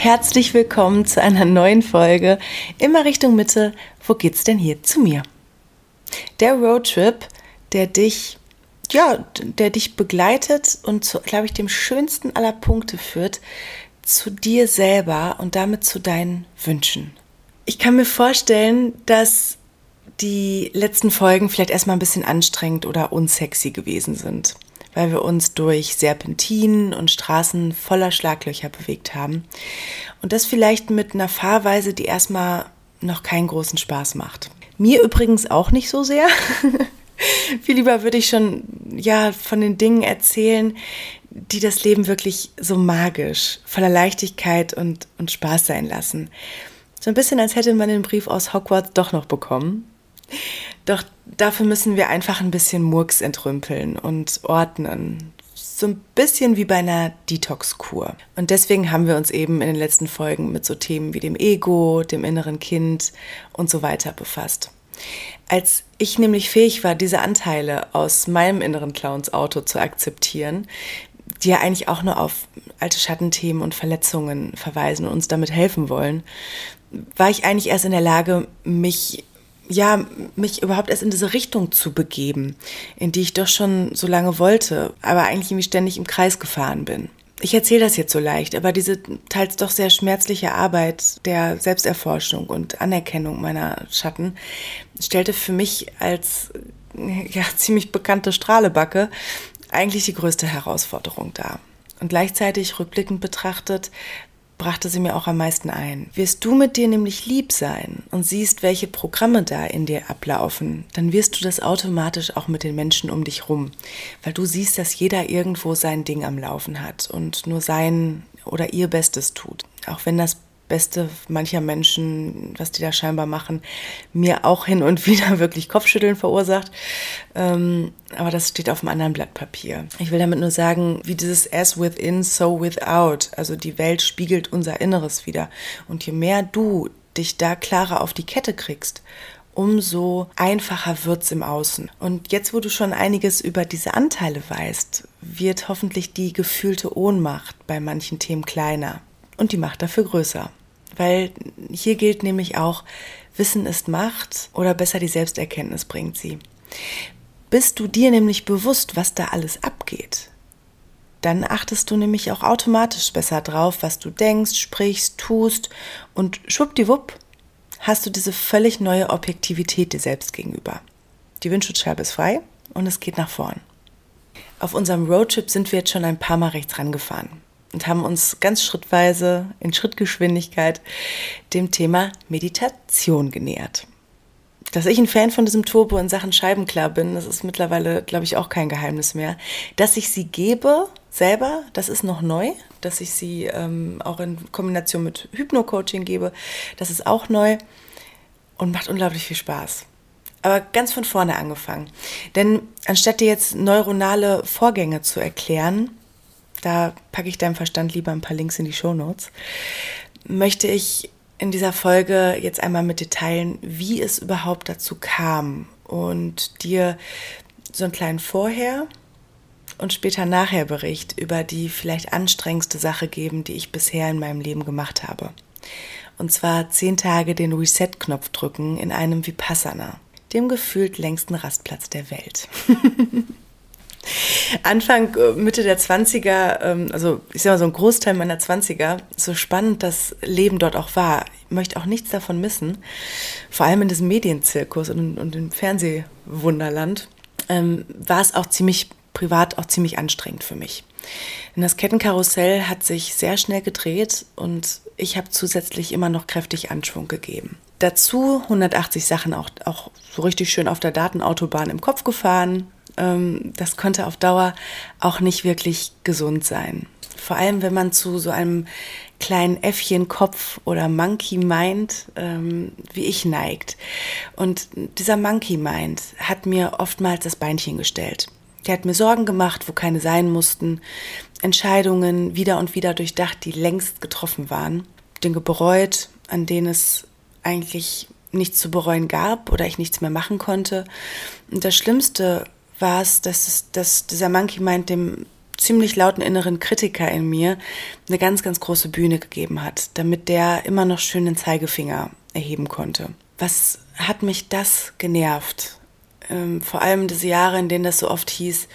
herzlich willkommen zu einer neuen Folge. Immer Richtung Mitte. Wo geht's denn hier zu mir? Der Roadtrip, der dich, ja, der dich begleitet und zu, glaube ich, dem schönsten aller Punkte führt, zu dir selber und damit zu deinen Wünschen. Ich kann mir vorstellen, dass die letzten Folgen vielleicht erstmal ein bisschen anstrengend oder unsexy gewesen sind weil wir uns durch Serpentinen und Straßen voller Schlaglöcher bewegt haben. Und das vielleicht mit einer Fahrweise, die erstmal noch keinen großen Spaß macht. Mir übrigens auch nicht so sehr. Viel lieber würde ich schon ja von den Dingen erzählen, die das Leben wirklich so magisch, voller Leichtigkeit und, und Spaß sein lassen. So ein bisschen, als hätte man den Brief aus Hogwarts doch noch bekommen. Doch dafür müssen wir einfach ein bisschen Murks entrümpeln und ordnen. So ein bisschen wie bei einer Detox-Kur. Und deswegen haben wir uns eben in den letzten Folgen mit so Themen wie dem Ego, dem inneren Kind und so weiter befasst. Als ich nämlich fähig war, diese Anteile aus meinem inneren Clowns Auto zu akzeptieren, die ja eigentlich auch nur auf alte Schattenthemen und Verletzungen verweisen und uns damit helfen wollen, war ich eigentlich erst in der Lage, mich ja, mich überhaupt erst in diese Richtung zu begeben, in die ich doch schon so lange wollte, aber eigentlich irgendwie ständig im Kreis gefahren bin. Ich erzähle das jetzt so leicht, aber diese teils doch sehr schmerzliche Arbeit der Selbsterforschung und Anerkennung meiner Schatten stellte für mich als ja, ziemlich bekannte Strahlebacke eigentlich die größte Herausforderung dar. Und gleichzeitig rückblickend betrachtet brachte sie mir auch am meisten ein. Wirst du mit dir nämlich lieb sein und siehst, welche Programme da in dir ablaufen, dann wirst du das automatisch auch mit den Menschen um dich rum, weil du siehst, dass jeder irgendwo sein Ding am Laufen hat und nur sein oder ihr Bestes tut. Auch wenn das Beste mancher Menschen, was die da scheinbar machen, mir auch hin und wieder wirklich Kopfschütteln verursacht. Ähm, aber das steht auf einem anderen Blatt Papier. Ich will damit nur sagen, wie dieses as within, so without. Also die Welt spiegelt unser Inneres wieder. Und je mehr du dich da klarer auf die Kette kriegst, umso einfacher wird's im Außen. Und jetzt, wo du schon einiges über diese Anteile weißt, wird hoffentlich die gefühlte Ohnmacht bei manchen Themen kleiner und die Macht dafür größer weil hier gilt nämlich auch, Wissen ist Macht oder besser die Selbsterkenntnis bringt sie. Bist du dir nämlich bewusst, was da alles abgeht, dann achtest du nämlich auch automatisch besser drauf, was du denkst, sprichst, tust und schwuppdiwupp hast du diese völlig neue Objektivität dir selbst gegenüber. Die Windschutzscheibe ist frei und es geht nach vorn. Auf unserem Roadtrip sind wir jetzt schon ein paar Mal rechts rangefahren und haben uns ganz schrittweise in Schrittgeschwindigkeit dem Thema Meditation genähert. Dass ich ein Fan von diesem Turbo in Sachen Scheibenklar bin, das ist mittlerweile, glaube ich, auch kein Geheimnis mehr. Dass ich sie gebe selber, das ist noch neu. Dass ich sie ähm, auch in Kombination mit Hypno-Coaching gebe, das ist auch neu und macht unglaublich viel Spaß. Aber ganz von vorne angefangen. Denn anstatt dir jetzt neuronale Vorgänge zu erklären, da packe ich deinem Verstand lieber ein paar Links in die Show Notes, möchte ich in dieser Folge jetzt einmal mit dir teilen, wie es überhaupt dazu kam und dir so einen kleinen Vorher- und später nachher Bericht über die vielleicht anstrengendste Sache geben, die ich bisher in meinem Leben gemacht habe. Und zwar zehn Tage den Reset-Knopf drücken in einem Vipassana, dem gefühlt längsten Rastplatz der Welt. Anfang, äh, Mitte der 20er, ähm, also ich sag mal so ein Großteil meiner 20er, so spannend das Leben dort auch war. Ich möchte auch nichts davon missen. Vor allem in diesem Medienzirkus und, und im Fernsehwunderland ähm, war es auch ziemlich privat auch ziemlich anstrengend für mich. Denn das Kettenkarussell hat sich sehr schnell gedreht und ich habe zusätzlich immer noch kräftig Anschwung gegeben. Dazu 180 Sachen auch, auch so richtig schön auf der Datenautobahn im Kopf gefahren, ähm, das konnte auf Dauer auch nicht wirklich gesund sein. Vor allem, wenn man zu so einem kleinen Äffchenkopf oder Monkey Mind ähm, wie ich neigt. Und dieser Monkey Mind hat mir oftmals das Beinchen gestellt. Der hat mir Sorgen gemacht, wo keine sein mussten, Entscheidungen wieder und wieder durchdacht, die längst getroffen waren, Dinge bereut, an denen es eigentlich nichts zu bereuen gab oder ich nichts mehr machen konnte. Und das Schlimmste war es, dass, es, dass dieser Monkey Mind dem ziemlich lauten inneren Kritiker in mir eine ganz, ganz große Bühne gegeben hat, damit der immer noch schön den Zeigefinger erheben konnte. Was hat mich das genervt? Ähm, vor allem diese Jahre, in denen das so oft hieß,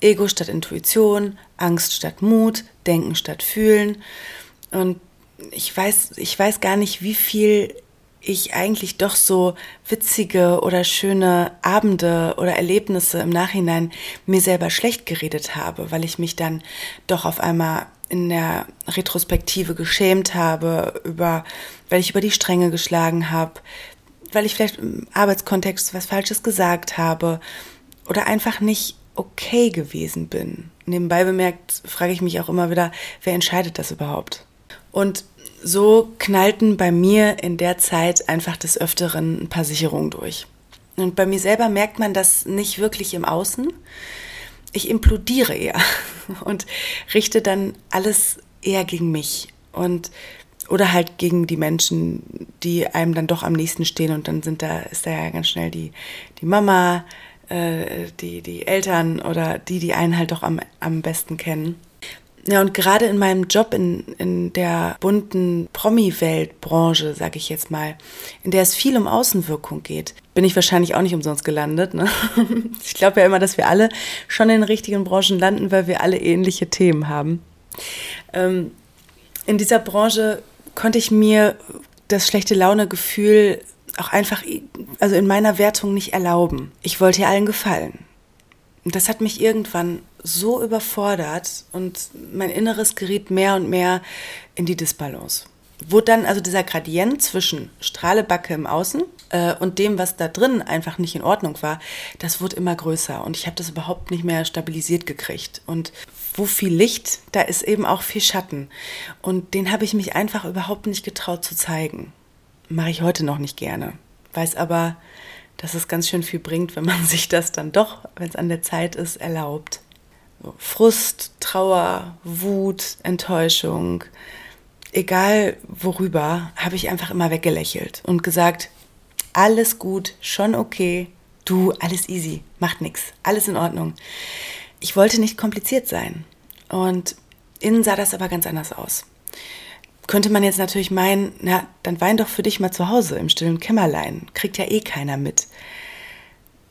Ego statt Intuition, Angst statt Mut, Denken statt Fühlen. Und ich weiß, ich weiß gar nicht, wie viel ich eigentlich doch so witzige oder schöne Abende oder Erlebnisse im Nachhinein mir selber schlecht geredet habe, weil ich mich dann doch auf einmal in der Retrospektive geschämt habe, über, weil ich über die Stränge geschlagen habe, weil ich vielleicht im Arbeitskontext was Falsches gesagt habe oder einfach nicht okay gewesen bin. Nebenbei bemerkt, frage ich mich auch immer wieder, wer entscheidet das überhaupt? Und so knallten bei mir in der Zeit einfach des Öfteren ein paar Sicherungen durch. Und bei mir selber merkt man das nicht wirklich im Außen. Ich implodiere eher und richte dann alles eher gegen mich und oder halt gegen die Menschen, die einem dann doch am nächsten stehen und dann sind da ist da ja ganz schnell die die Mama, äh, die die Eltern oder die, die einen halt doch am am besten kennen. Ja, und gerade in meinem Job in, in der bunten Promi-Welt-Branche, sag ich jetzt mal, in der es viel um Außenwirkung geht, bin ich wahrscheinlich auch nicht umsonst gelandet. Ne? Ich glaube ja immer, dass wir alle schon in den richtigen Branchen landen, weil wir alle ähnliche Themen haben. Ähm, in dieser Branche konnte ich mir das schlechte Laune-Gefühl auch einfach, also in meiner Wertung nicht erlauben. Ich wollte ja allen gefallen. Und das hat mich irgendwann so überfordert und mein Inneres geriet mehr und mehr in die Disbalance. Wo dann also dieser Gradient zwischen Strahlebacke im Außen äh, und dem, was da drin einfach nicht in Ordnung war, das wurde immer größer und ich habe das überhaupt nicht mehr stabilisiert gekriegt. Und wo viel Licht, da ist eben auch viel Schatten. Und den habe ich mich einfach überhaupt nicht getraut zu zeigen. Mache ich heute noch nicht gerne. Weiß aber, dass es ganz schön viel bringt, wenn man sich das dann doch, wenn es an der Zeit ist, erlaubt. Frust, Trauer, Wut, Enttäuschung, egal worüber, habe ich einfach immer weggelächelt und gesagt, alles gut, schon okay, du, alles easy, macht nichts, alles in Ordnung. Ich wollte nicht kompliziert sein. Und innen sah das aber ganz anders aus. Könnte man jetzt natürlich meinen, na, dann wein doch für dich mal zu Hause im stillen Kämmerlein, kriegt ja eh keiner mit.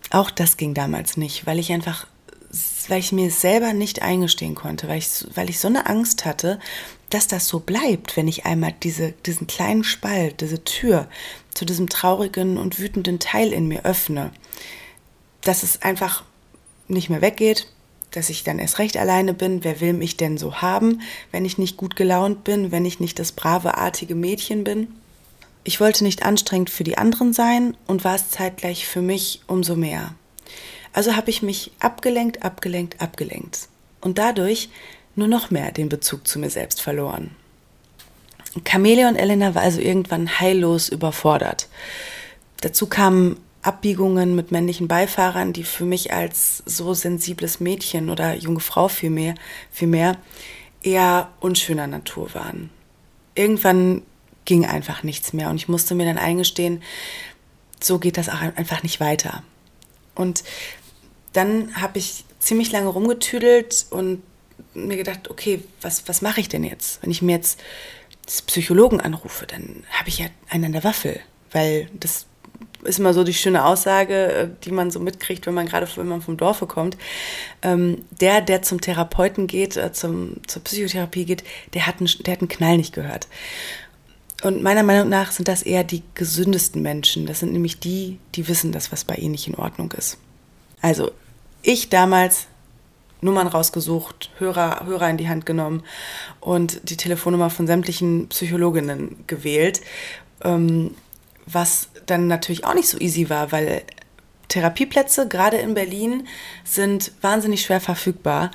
Auch das ging damals nicht, weil ich einfach weil ich mir selber nicht eingestehen konnte, weil ich, weil ich so eine Angst hatte, dass das so bleibt, wenn ich einmal diese, diesen kleinen Spalt, diese Tür zu diesem traurigen und wütenden Teil in mir öffne, dass es einfach nicht mehr weggeht, dass ich dann erst recht alleine bin. Wer will mich denn so haben, wenn ich nicht gut gelaunt bin, wenn ich nicht das brave, artige Mädchen bin? Ich wollte nicht anstrengend für die anderen sein und war es zeitgleich für mich umso mehr. Also habe ich mich abgelenkt, abgelenkt, abgelenkt und dadurch nur noch mehr den Bezug zu mir selbst verloren. Camelia und Elena war also irgendwann heillos überfordert. Dazu kamen Abbiegungen mit männlichen Beifahrern, die für mich als so sensibles Mädchen oder junge Frau vielmehr, vielmehr eher unschöner Natur waren. Irgendwann ging einfach nichts mehr und ich musste mir dann eingestehen, so geht das auch einfach nicht weiter. Und dann habe ich ziemlich lange rumgetüdelt und mir gedacht, okay, was, was mache ich denn jetzt? Wenn ich mir jetzt Psychologen anrufe, dann habe ich ja einen an der Waffel, weil das ist immer so die schöne Aussage, äh, die man so mitkriegt, wenn man gerade wenn man vom Dorfe kommt. Ähm, der, der zum Therapeuten geht, äh, zum, zur Psychotherapie geht, der hat, einen, der hat einen Knall nicht gehört. Und meiner Meinung nach sind das eher die gesündesten Menschen. Das sind nämlich die, die wissen, dass was bei ihnen nicht in Ordnung ist. Also ich damals Nummern rausgesucht, Hörer, Hörer in die Hand genommen und die Telefonnummer von sämtlichen Psychologinnen gewählt, ähm, was dann natürlich auch nicht so easy war, weil Therapieplätze, gerade in Berlin, sind wahnsinnig schwer verfügbar.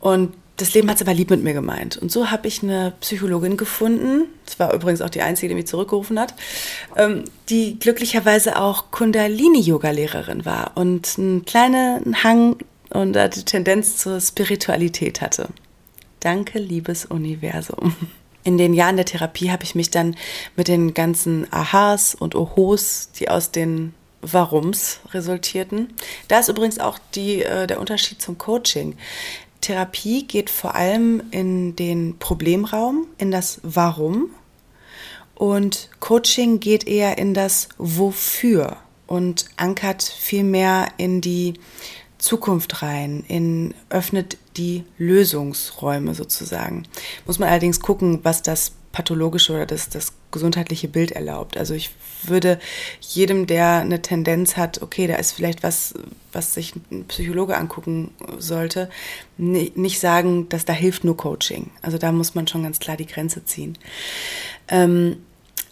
Und das Leben hat es aber lieb mit mir gemeint. Und so habe ich eine Psychologin gefunden, das war übrigens auch die einzige, die mich zurückgerufen hat, ähm, die glücklicherweise auch Kundalini-Yoga-Lehrerin war und einen kleinen Hang und die Tendenz zur Spiritualität hatte. Danke, liebes Universum. In den Jahren der Therapie habe ich mich dann mit den ganzen Aha's und Ohos, die aus den Warums resultierten. Da ist übrigens auch die, äh, der Unterschied zum Coaching Therapie geht vor allem in den Problemraum, in das Warum. Und Coaching geht eher in das Wofür und ankert viel mehr in die Zukunft rein, in, öffnet die Lösungsräume sozusagen. Muss man allerdings gucken, was das pathologische oder das, das gesundheitliche Bild erlaubt. Also ich würde jedem, der eine Tendenz hat, okay, da ist vielleicht was, was sich ein Psychologe angucken sollte, nicht sagen, dass da hilft nur Coaching. Also da muss man schon ganz klar die Grenze ziehen. Ähm,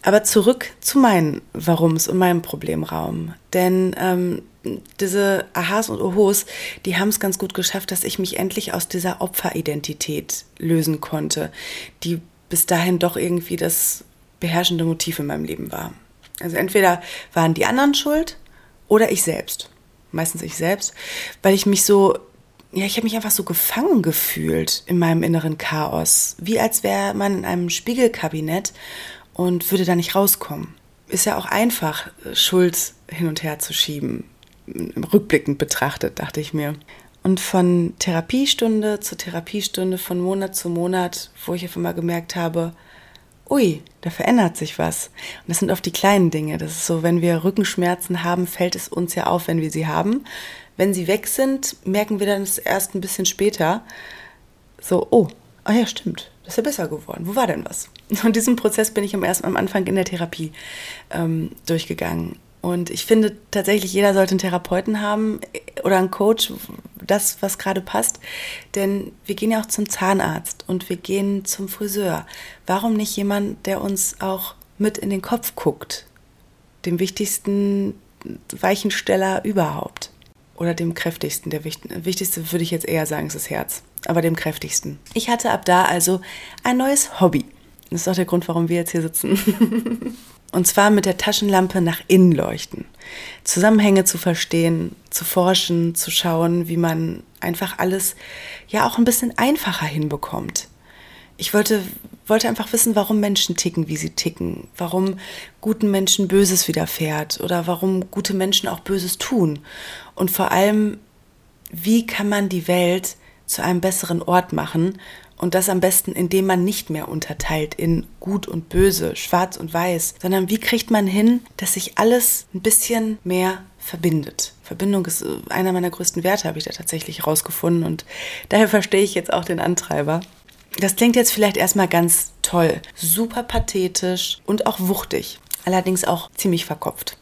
aber zurück zu meinen Warums und meinem Problemraum. Denn ähm, diese Aha's und Ohos, die haben es ganz gut geschafft, dass ich mich endlich aus dieser Opferidentität lösen konnte, die bis dahin doch irgendwie das beherrschende Motiv in meinem Leben war. Also entweder waren die anderen schuld oder ich selbst. Meistens ich selbst, weil ich mich so, ja, ich habe mich einfach so gefangen gefühlt in meinem inneren Chaos. Wie als wäre man in einem Spiegelkabinett und würde da nicht rauskommen. Ist ja auch einfach, Schuld hin und her zu schieben. Rückblickend betrachtet, dachte ich mir. Und von Therapiestunde zu Therapiestunde, von Monat zu Monat, wo ich einfach mal gemerkt habe, ui, da verändert sich was. Und das sind oft die kleinen Dinge. Das ist so, wenn wir Rückenschmerzen haben, fällt es uns ja auf, wenn wir sie haben. Wenn sie weg sind, merken wir dann erst ein bisschen später. So, oh, ah ja, stimmt, das ist ja besser geworden. Wo war denn was? Und diesen Prozess bin ich am, ersten, am Anfang in der Therapie ähm, durchgegangen. Und ich finde tatsächlich, jeder sollte einen Therapeuten haben oder einen Coach, das, was gerade passt. Denn wir gehen ja auch zum Zahnarzt und wir gehen zum Friseur. Warum nicht jemand, der uns auch mit in den Kopf guckt? Dem wichtigsten Weichensteller überhaupt. Oder dem kräftigsten. Der wichtigste würde ich jetzt eher sagen, ist das Herz. Aber dem kräftigsten. Ich hatte ab da also ein neues Hobby. Das ist auch der Grund, warum wir jetzt hier sitzen. Und zwar mit der Taschenlampe nach innen leuchten. Zusammenhänge zu verstehen, zu forschen, zu schauen, wie man einfach alles ja auch ein bisschen einfacher hinbekommt. Ich wollte, wollte einfach wissen, warum Menschen ticken, wie sie ticken, warum guten Menschen Böses widerfährt oder warum gute Menschen auch Böses tun. Und vor allem, wie kann man die Welt zu einem besseren Ort machen und das am besten, indem man nicht mehr unterteilt in gut und böse, schwarz und weiß, sondern wie kriegt man hin, dass sich alles ein bisschen mehr verbindet. Verbindung ist äh, einer meiner größten Werte, habe ich da tatsächlich rausgefunden und daher verstehe ich jetzt auch den Antreiber. Das klingt jetzt vielleicht erstmal ganz toll, super pathetisch und auch wuchtig, allerdings auch ziemlich verkopft.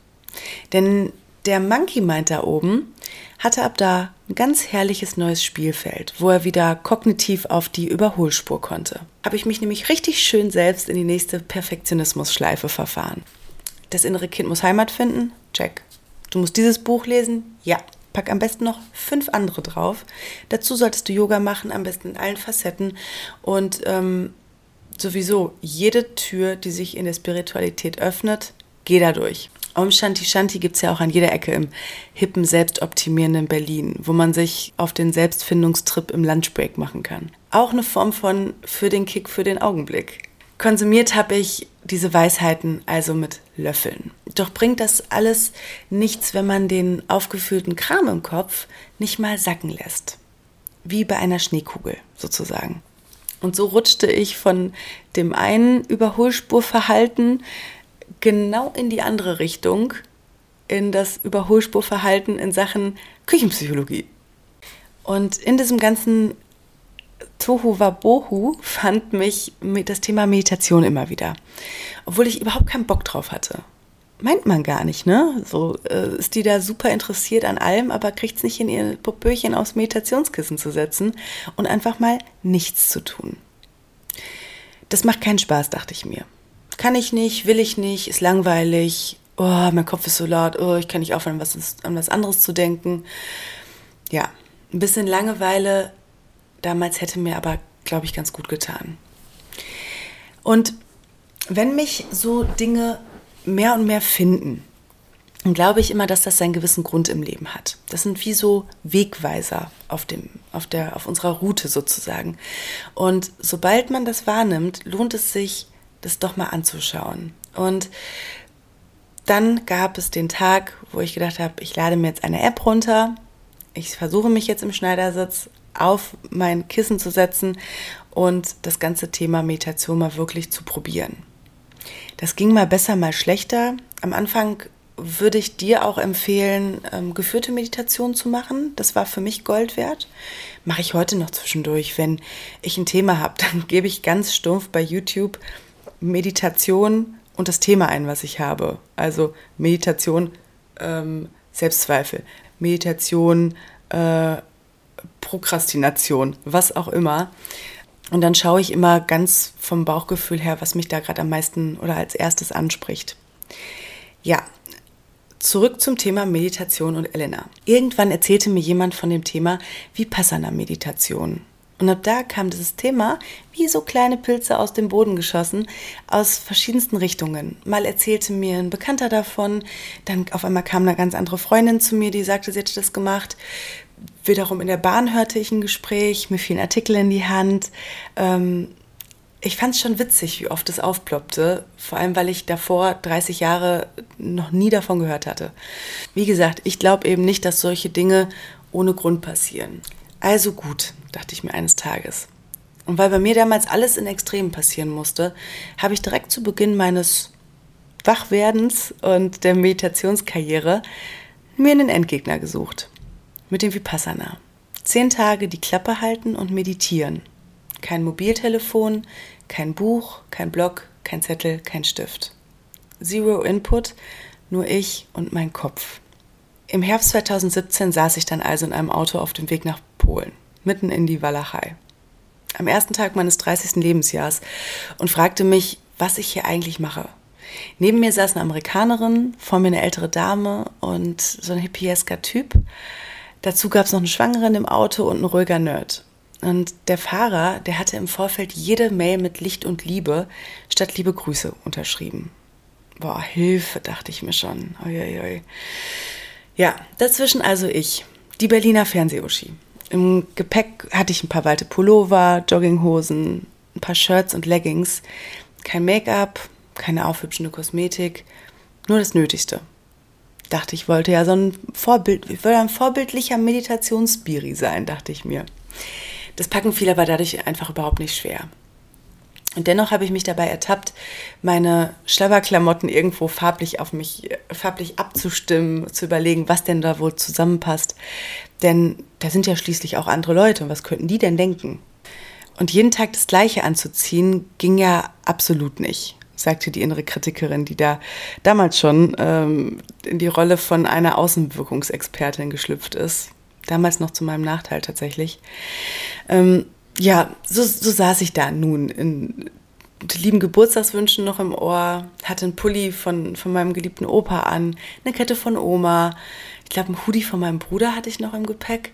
Denn der Monkey meint da oben, hatte ab da ein ganz herrliches neues Spielfeld, wo er wieder kognitiv auf die Überholspur konnte. Habe ich mich nämlich richtig schön selbst in die nächste Perfektionismus-Schleife verfahren. Das innere Kind muss Heimat finden? Check. Du musst dieses Buch lesen? Ja. Pack am besten noch fünf andere drauf. Dazu solltest du Yoga machen, am besten in allen Facetten. Und ähm, sowieso, jede Tür, die sich in der Spiritualität öffnet, geh da durch. Om Shanti Shanti gibt es ja auch an jeder Ecke im hippen, selbstoptimierenden Berlin, wo man sich auf den Selbstfindungstrip im Lunchbreak machen kann. Auch eine Form von für den Kick, für den Augenblick. Konsumiert habe ich diese Weisheiten also mit Löffeln. Doch bringt das alles nichts, wenn man den aufgefüllten Kram im Kopf nicht mal sacken lässt. Wie bei einer Schneekugel sozusagen. Und so rutschte ich von dem einen Überholspurverhalten genau in die andere Richtung, in das Überholspurverhalten in Sachen Küchenpsychologie. Und in diesem ganzen Tohu Wabohu fand mich das Thema Meditation immer wieder. Obwohl ich überhaupt keinen Bock drauf hatte. Meint man gar nicht, ne? So äh, ist die da super interessiert an allem, aber kriegt es nicht in ihr Popöchen aufs Meditationskissen zu setzen und einfach mal nichts zu tun. Das macht keinen Spaß, dachte ich mir kann ich nicht, will ich nicht, ist langweilig, oh, mein Kopf ist so laut, oh, ich kann nicht aufhören, was, an was anderes zu denken. Ja, ein bisschen Langeweile damals hätte mir aber, glaube ich, ganz gut getan. Und wenn mich so Dinge mehr und mehr finden, dann glaube ich immer, dass das seinen gewissen Grund im Leben hat. Das sind wie so Wegweiser auf, dem, auf, der, auf unserer Route sozusagen. Und sobald man das wahrnimmt, lohnt es sich, das doch mal anzuschauen. Und dann gab es den Tag, wo ich gedacht habe, ich lade mir jetzt eine App runter. Ich versuche mich jetzt im Schneidersitz auf mein Kissen zu setzen und das ganze Thema Meditation mal wirklich zu probieren. Das ging mal besser, mal schlechter. Am Anfang würde ich dir auch empfehlen, ähm, geführte Meditation zu machen. Das war für mich Gold wert. Mache ich heute noch zwischendurch. Wenn ich ein Thema habe, dann gebe ich ganz stumpf bei YouTube Meditation und das Thema ein, was ich habe. Also Meditation, ähm, Selbstzweifel, Meditation, äh, Prokrastination, was auch immer. Und dann schaue ich immer ganz vom Bauchgefühl her, was mich da gerade am meisten oder als erstes anspricht. Ja, Zurück zum Thema Meditation und Elena. Irgendwann erzählte mir jemand von dem Thema Vipassana-Meditation. Und ab da kam dieses Thema wie so kleine Pilze aus dem Boden geschossen, aus verschiedensten Richtungen. Mal erzählte mir ein Bekannter davon, dann auf einmal kam eine ganz andere Freundin zu mir, die sagte, sie hätte das gemacht. Wiederum in der Bahn hörte ich ein Gespräch, mir fielen Artikel in die Hand. Ähm, ich fand es schon witzig, wie oft es aufploppte, vor allem weil ich davor 30 Jahre noch nie davon gehört hatte. Wie gesagt, ich glaube eben nicht, dass solche Dinge ohne Grund passieren. Also gut, dachte ich mir eines Tages. Und weil bei mir damals alles in Extremen passieren musste, habe ich direkt zu Beginn meines Wachwerdens und der Meditationskarriere mir einen Endgegner gesucht. Mit dem Vipassana. Zehn Tage die Klappe halten und meditieren. Kein Mobiltelefon, kein Buch, kein Blog, kein Zettel, kein Stift. Zero Input, nur ich und mein Kopf. Im Herbst 2017 saß ich dann also in einem Auto auf dem Weg nach Polen, mitten in die Walachei. Am ersten Tag meines 30. Lebensjahrs und fragte mich, was ich hier eigentlich mache. Neben mir saß eine Amerikanerin, vor mir eine ältere Dame und so ein hippiesker Typ. Dazu gab es noch eine Schwangere im Auto und ein ruhiger Nerd. Und der Fahrer, der hatte im Vorfeld jede Mail mit Licht und Liebe statt liebe Grüße unterschrieben. Boah, Hilfe, dachte ich mir schon. Uiuiui. Ja, dazwischen also ich, die Berliner Fernsehuschi. Im Gepäck hatte ich ein paar weite Pullover, Jogginghosen, ein paar Shirts und Leggings. Kein Make-up, keine aufhübschende Kosmetik, nur das Nötigste. Dachte ich, wollte ja so ein Vorbild, ich wollte ein vorbildlicher Meditationsbiri sein, dachte ich mir. Das Packen fiel aber dadurch einfach überhaupt nicht schwer. Und dennoch habe ich mich dabei ertappt, meine Schlabberklamotten irgendwo farblich auf mich, farblich abzustimmen, zu überlegen, was denn da wohl zusammenpasst. Denn da sind ja schließlich auch andere Leute und was könnten die denn denken? Und jeden Tag das Gleiche anzuziehen, ging ja absolut nicht, sagte die innere Kritikerin, die da damals schon ähm, in die Rolle von einer Außenwirkungsexpertin geschlüpft ist damals noch zu meinem Nachteil tatsächlich. Ähm, ja, so, so saß ich da nun in lieben Geburtstagswünschen noch im Ohr, hatte einen Pulli von, von meinem geliebten Opa an, eine Kette von Oma, ich glaube, ein Hoodie von meinem Bruder hatte ich noch im Gepäck.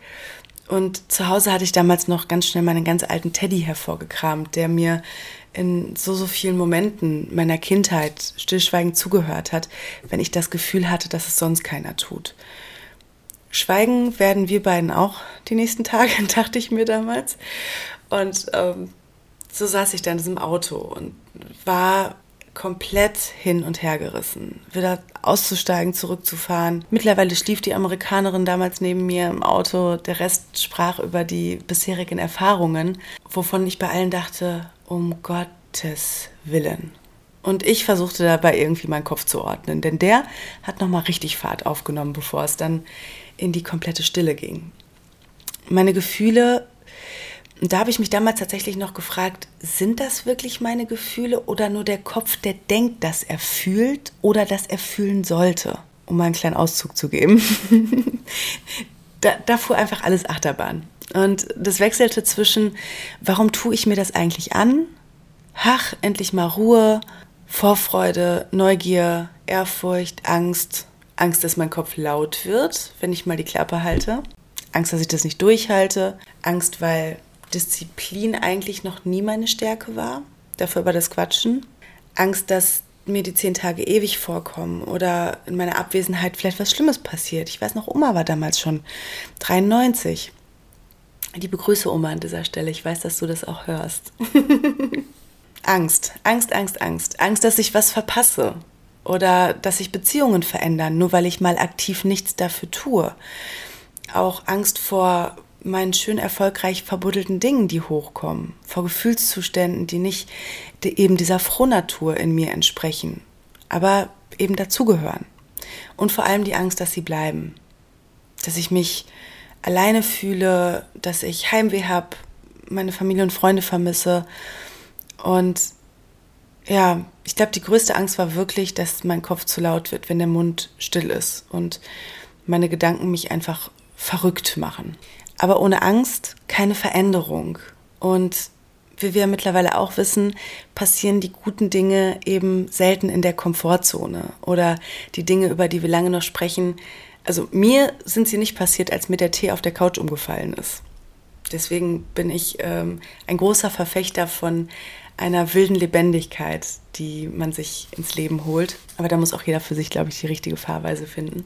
Und zu Hause hatte ich damals noch ganz schnell meinen ganz alten Teddy hervorgekramt, der mir in so, so vielen Momenten meiner Kindheit stillschweigend zugehört hat, wenn ich das Gefühl hatte, dass es sonst keiner tut. Schweigen werden wir beiden auch die nächsten Tage, dachte ich mir damals. Und ähm, so saß ich dann in diesem Auto und war komplett hin und her gerissen. Wieder auszusteigen, zurückzufahren. Mittlerweile schlief die Amerikanerin damals neben mir im Auto. Der Rest sprach über die bisherigen Erfahrungen, wovon ich bei allen dachte, um Gottes Willen. Und ich versuchte dabei irgendwie meinen Kopf zu ordnen, denn der hat nochmal richtig Fahrt aufgenommen, bevor es dann in die komplette Stille ging. Meine Gefühle, da habe ich mich damals tatsächlich noch gefragt, sind das wirklich meine Gefühle oder nur der Kopf, der denkt, dass er fühlt oder dass er fühlen sollte? Um mal einen kleinen Auszug zu geben. da, da fuhr einfach alles Achterbahn. Und das wechselte zwischen, warum tue ich mir das eigentlich an? Ach, endlich mal Ruhe, Vorfreude, Neugier, Ehrfurcht, Angst, Angst, dass mein Kopf laut wird, wenn ich mal die Klappe halte. Angst, dass ich das nicht durchhalte. Angst, weil Disziplin eigentlich noch nie meine Stärke war. Dafür aber das Quatschen. Angst, dass mir die zehn Tage ewig vorkommen oder in meiner Abwesenheit vielleicht was Schlimmes passiert. Ich weiß noch, Oma war damals schon 93. Die begrüße Oma an dieser Stelle. Ich weiß, dass du das auch hörst. Angst, Angst, Angst, Angst. Angst, dass ich was verpasse oder dass sich Beziehungen verändern, nur weil ich mal aktiv nichts dafür tue. Auch Angst vor meinen schön erfolgreich verbuddelten Dingen, die hochkommen, vor Gefühlszuständen, die nicht eben dieser Frohnatur in mir entsprechen, aber eben dazugehören. Und vor allem die Angst, dass sie bleiben, dass ich mich alleine fühle, dass ich Heimweh habe, meine Familie und Freunde vermisse. Und ja, ich glaube, die größte Angst war wirklich, dass mein Kopf zu laut wird, wenn der Mund still ist und meine Gedanken mich einfach verrückt machen. Aber ohne Angst keine Veränderung. Und wie wir mittlerweile auch wissen, passieren die guten Dinge eben selten in der Komfortzone oder die Dinge, über die wir lange noch sprechen. Also mir sind sie nicht passiert, als mir der Tee auf der Couch umgefallen ist. Deswegen bin ich ähm, ein großer Verfechter von einer wilden Lebendigkeit, die man sich ins Leben holt. Aber da muss auch jeder für sich, glaube ich, die richtige Fahrweise finden.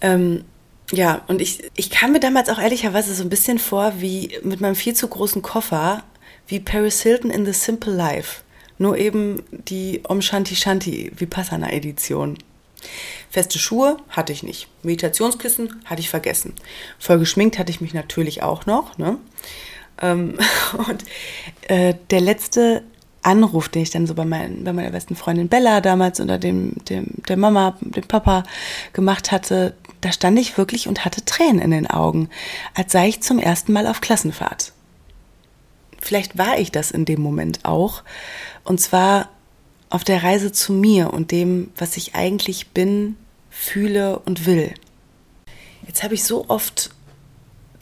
Ähm, ja, und ich, ich kam mir damals auch ehrlicherweise so ein bisschen vor wie mit meinem viel zu großen Koffer, wie Paris Hilton in The Simple Life. Nur eben die Om Shanti Shanti Vipassana Edition. Feste Schuhe hatte ich nicht. Meditationskissen hatte ich vergessen. Voll geschminkt hatte ich mich natürlich auch noch. Ne? Ähm, und äh, der letzte Anruf, den ich dann so bei, mein, bei meiner besten Freundin Bella damals unter dem, dem, der Mama, dem Papa gemacht hatte, da stand ich wirklich und hatte Tränen in den Augen, als sei ich zum ersten Mal auf Klassenfahrt. Vielleicht war ich das in dem Moment auch. Und zwar auf der Reise zu mir und dem, was ich eigentlich bin, fühle und will. Jetzt habe ich so oft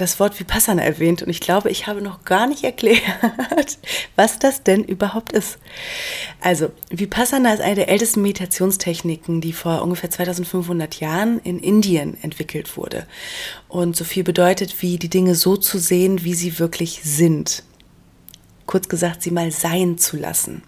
das Wort Vipassana erwähnt und ich glaube, ich habe noch gar nicht erklärt, was das denn überhaupt ist. Also, Vipassana ist eine der ältesten Meditationstechniken, die vor ungefähr 2500 Jahren in Indien entwickelt wurde und so viel bedeutet, wie die Dinge so zu sehen, wie sie wirklich sind. Kurz gesagt, sie mal sein zu lassen.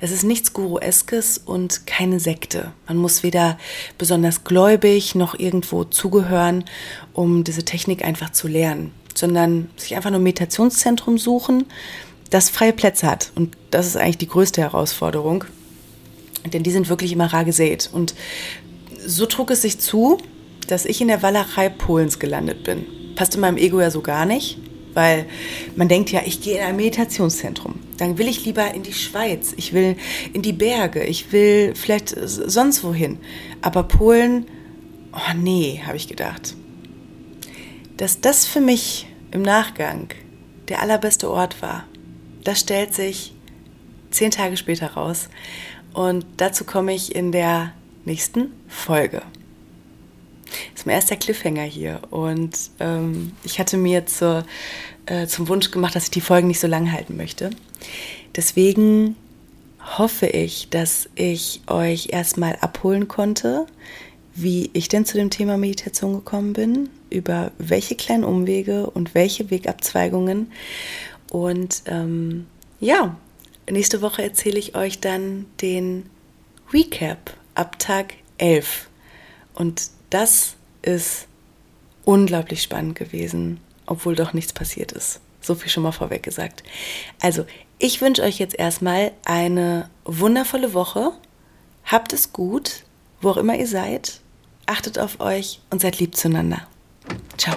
Es ist nichts Gurueskes und keine Sekte. Man muss weder besonders gläubig noch irgendwo zugehören, um diese Technik einfach zu lernen, sondern sich einfach nur ein Meditationszentrum suchen, das freie Plätze hat. Und das ist eigentlich die größte Herausforderung, denn die sind wirklich immer rar gesät. Und so trug es sich zu, dass ich in der Walachei Polens gelandet bin. Passte meinem Ego ja so gar nicht weil man denkt ja, ich gehe in ein Meditationszentrum. Dann will ich lieber in die Schweiz, ich will in die Berge, ich will vielleicht sonst wohin. Aber Polen, oh nee, habe ich gedacht. Dass das für mich im Nachgang der allerbeste Ort war, das stellt sich zehn Tage später raus. Und dazu komme ich in der nächsten Folge. Ist mein erster Cliffhanger hier. Und ähm, ich hatte mir zur, äh, zum Wunsch gemacht, dass ich die Folgen nicht so lang halten möchte. Deswegen hoffe ich, dass ich euch erstmal abholen konnte, wie ich denn zu dem Thema Meditation gekommen bin, über welche kleinen Umwege und welche Wegabzweigungen. Und ähm, ja, nächste Woche erzähle ich euch dann den Recap ab Tag 11. Und das ist unglaublich spannend gewesen, obwohl doch nichts passiert ist. So viel schon mal vorweg gesagt. Also, ich wünsche euch jetzt erstmal eine wundervolle Woche. Habt es gut, wo auch immer ihr seid. Achtet auf euch und seid lieb zueinander. Ciao.